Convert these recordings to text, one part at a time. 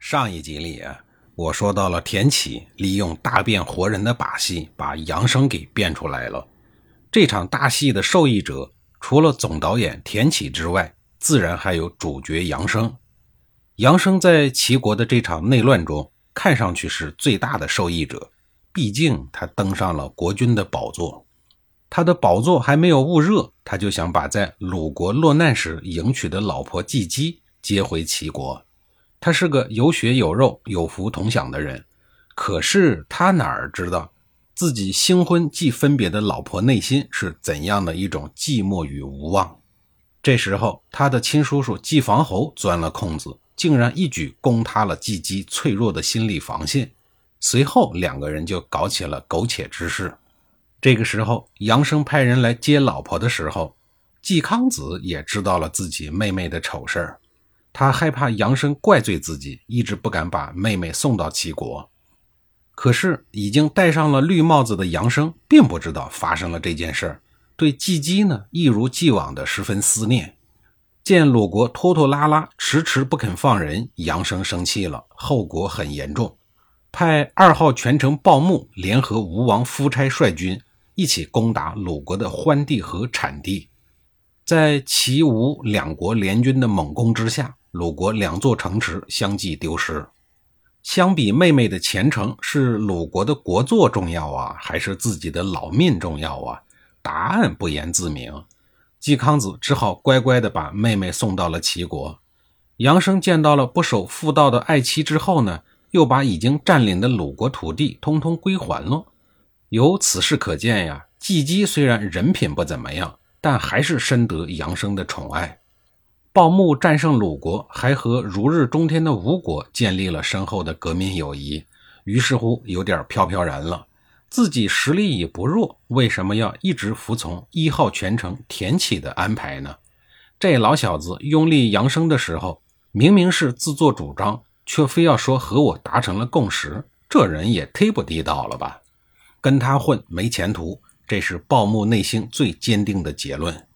上一集里啊，我说到了田启利用大变活人的把戏，把杨生给变出来了。这场大戏的受益者，除了总导演田启之外，自然还有主角杨生。杨生在齐国的这场内乱中，看上去是最大的受益者，毕竟他登上了国君的宝座。他的宝座还没有焐热，他就想把在鲁国落难时迎娶的老婆季姬接回齐国。他是个有血有肉、有福同享的人，可是他哪儿知道自己新婚即分别的老婆内心是怎样的一种寂寞与无望？这时候，他的亲叔叔季房侯钻了空子，竟然一举攻塌了季姬脆弱的心理防线。随后，两个人就搞起了苟且之事。这个时候，杨生派人来接老婆的时候，季康子也知道了自己妹妹的丑事儿。他害怕杨生怪罪自己，一直不敢把妹妹送到齐国。可是已经戴上了绿帽子的杨生，并不知道发生了这件事儿，对季姬呢一如既往的十分思念。见鲁国拖拖拉拉，迟迟不肯放人，杨生生气了，后果很严重，派二号权臣鲍牧联合吴王夫差率军，一起攻打鲁国的欢地和产地。在齐吴两国联军的猛攻之下。鲁国两座城池相继丢失。相比妹妹的前程，是鲁国的国祚重要啊，还是自己的老命重要啊？答案不言自明。季康子只好乖乖地把妹妹送到了齐国。杨生见到了不守妇道的爱妻之后呢，又把已经占领的鲁国土地通通归还了。由此事可见呀，季姬虽然人品不怎么样，但还是深得杨生的宠爱。鲍牧战胜鲁国，还和如日中天的吴国建立了深厚的革命友谊，于是乎有点飘飘然了。自己实力已不弱，为什么要一直服从一号权臣田启的安排呢？这老小子拥立杨生的时候，明明是自作主张，却非要说和我达成了共识，这人也忒不地道了吧？跟他混没前途，这是鲍牧内心最坚定的结论。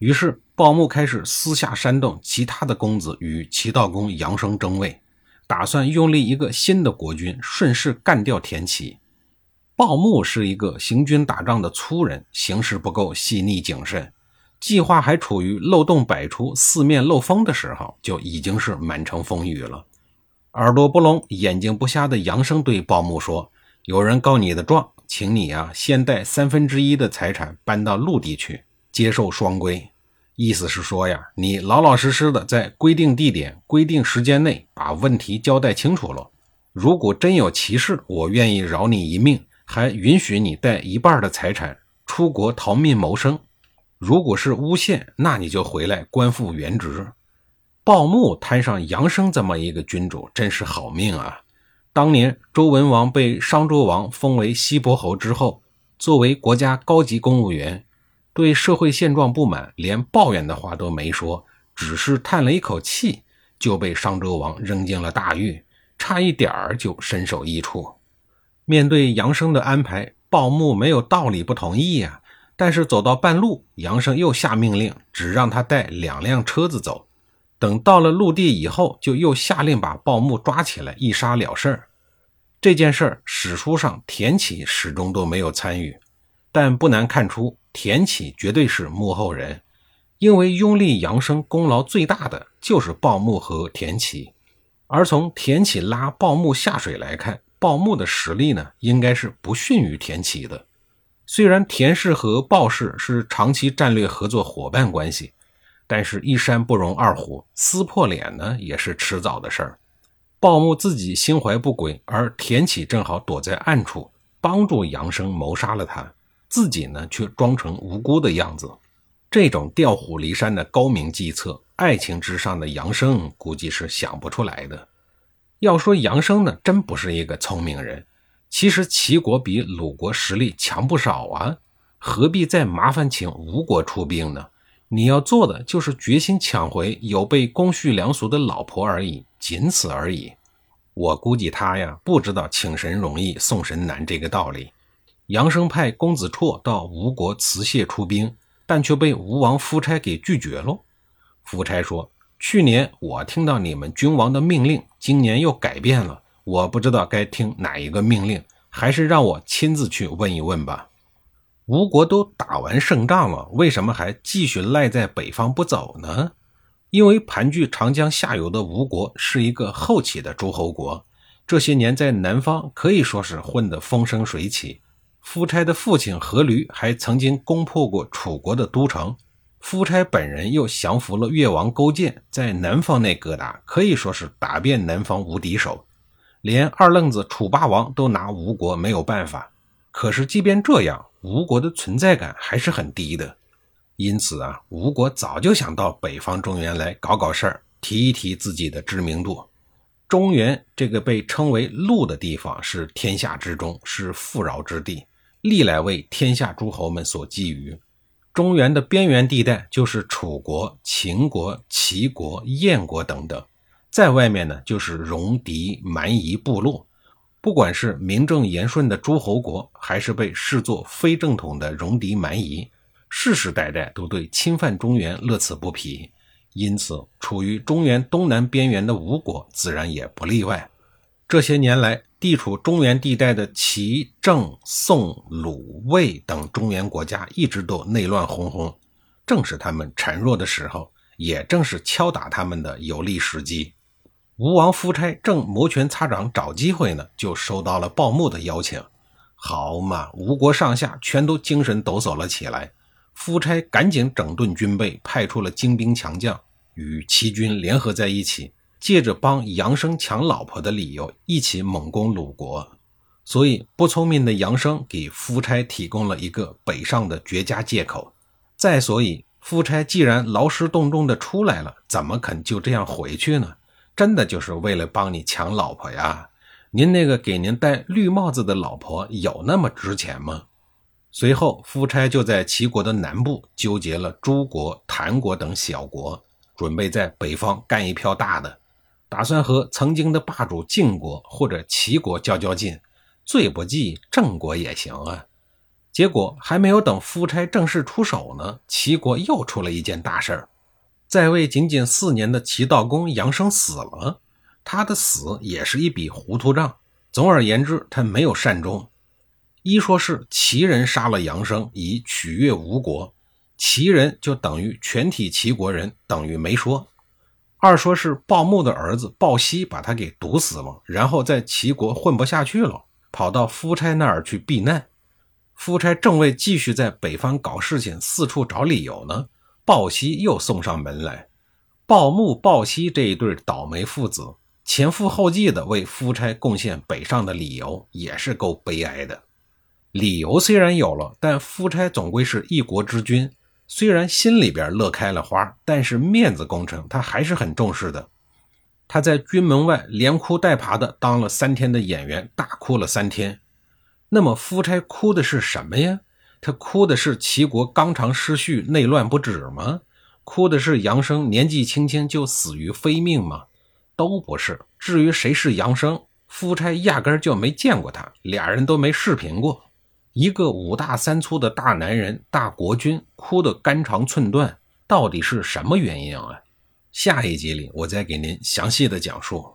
于是。鲍牧开始私下煽动其他的公子与齐悼公杨生争位，打算拥立一个新的国君，顺势干掉田齐。鲍牧是一个行军打仗的粗人，行事不够细腻谨慎，计划还处于漏洞百出、四面漏风的时候，就已经是满城风雨了。耳朵不聋、眼睛不瞎的杨生对鲍牧说：“有人告你的状，请你啊，先带三分之一的财产搬到陆地去，接受双规。”意思是说呀，你老老实实的在规定地点、规定时间内把问题交代清楚了。如果真有歧视，我愿意饶你一命，还允许你带一半的财产出国逃命谋生。如果是诬陷，那你就回来官复原职。鲍牧摊上杨生这么一个君主，真是好命啊！当年周文王被商纣王封为西伯侯之后，作为国家高级公务员。对社会现状不满，连抱怨的话都没说，只是叹了一口气，就被商纣王扔进了大狱，差一点儿就身首异处。面对杨生的安排，鲍牧没有道理不同意呀。但是走到半路，杨生又下命令，只让他带两辆车子走。等到了陆地以后，就又下令把鲍牧抓起来，一杀了事儿。这件事儿史书上田启始终都没有参与，但不难看出。田启绝对是幕后人，因为拥立杨生功劳最大的就是鲍牧和田启。而从田启拉鲍牧下水来看，鲍牧的实力呢，应该是不逊于田启的。虽然田氏和鲍氏是长期战略合作伙伴关系，但是一山不容二虎，撕破脸呢也是迟早的事儿。鲍牧自己心怀不轨，而田启正好躲在暗处帮助杨生谋杀了他。自己呢，却装成无辜的样子，这种调虎离山的高明计策，爱情之上的杨生估计是想不出来的。要说杨生呢，真不是一个聪明人。其实齐国比鲁国实力强不少啊，何必再麻烦请吴国出兵呢？你要做的就是决心抢回有被公序良俗的老婆而已，仅此而已。我估计他呀，不知道请神容易送神难这个道理。杨生派公子绰到吴国辞谢出兵，但却被吴王夫差给拒绝了。夫差说：“去年我听到你们君王的命令，今年又改变了。”我不知道该听哪一个命令，还是让我亲自去问一问吧。吴国都打完胜仗了，为什么还继续赖在北方不走呢？因为盘踞长江下游的吴国是一个后起的诸侯国，这些年在南方可以说是混得风生水起。夫差的父亲阖闾还曾经攻破过楚国的都城，夫差本人又降服了越王勾践，在南方内疙瘩可以说是打遍南方无敌手。连二愣子楚霸王都拿吴国没有办法，可是即便这样，吴国的存在感还是很低的。因此啊，吴国早就想到北方中原来搞搞事儿，提一提自己的知名度。中原这个被称为“陆”的地方，是天下之中，是富饶之地，历来为天下诸侯们所觊觎。中原的边缘地带就是楚国、秦国、齐国、燕国等等。在外面呢，就是戎狄蛮夷部落，不管是名正言顺的诸侯国，还是被视作非正统的戎狄蛮夷，世世代代都对侵犯中原乐此不疲。因此，处于中原东南边缘的吴国自然也不例外。这些年来，地处中原地带的齐、郑、宋、鲁、魏等中原国家一直都内乱哄哄，正是他们孱弱的时候，也正是敲打他们的有利时机。吴王夫差正摩拳擦掌找机会呢，就收到了鲍牧的邀请。好嘛，吴国上下全都精神抖擞了起来。夫差赶紧整顿军备，派出了精兵强将，与齐军联合在一起，借着帮杨生抢老婆的理由，一起猛攻鲁国。所以，不聪明的杨生给夫差提供了一个北上的绝佳借口。再所以，夫差既然劳师动众的出来了，怎么肯就这样回去呢？真的就是为了帮你抢老婆呀？您那个给您戴绿帽子的老婆有那么值钱吗？随后，夫差就在齐国的南部纠结了诸国、谭国等小国，准备在北方干一票大的，打算和曾经的霸主晋国或者齐国较较劲，最不济郑国也行啊。结果还没有等夫差正式出手呢，齐国又出了一件大事儿。在位仅仅四年的齐悼公杨生死了，他的死也是一笔糊涂账。总而言之，他没有善终。一说是齐人杀了杨生以取悦吴国，齐人就等于全体齐国人，等于没说；二说是鲍牧的儿子鲍熙把他给毒死了，然后在齐国混不下去了，跑到夫差那儿去避难。夫差正为继续在北方搞事情四处找理由呢。鲍熙又送上门来，鲍牧、鲍熙这一对倒霉父子，前赴后继的为夫差贡献北上的理由，也是够悲哀的。理由虽然有了，但夫差总归是一国之君，虽然心里边乐开了花，但是面子工程他还是很重视的。他在军门外连哭带爬的当了三天的演员，大哭了三天。那么夫差哭的是什么呀？他哭的是齐国纲常失序、内乱不止吗？哭的是杨生年纪轻轻就死于非命吗？都不是。至于谁是杨生，夫差压根就没见过他，俩人都没视频过。一个五大三粗的大男人、大国君，哭得肝肠寸断，到底是什么原因啊？下一集里我再给您详细的讲述。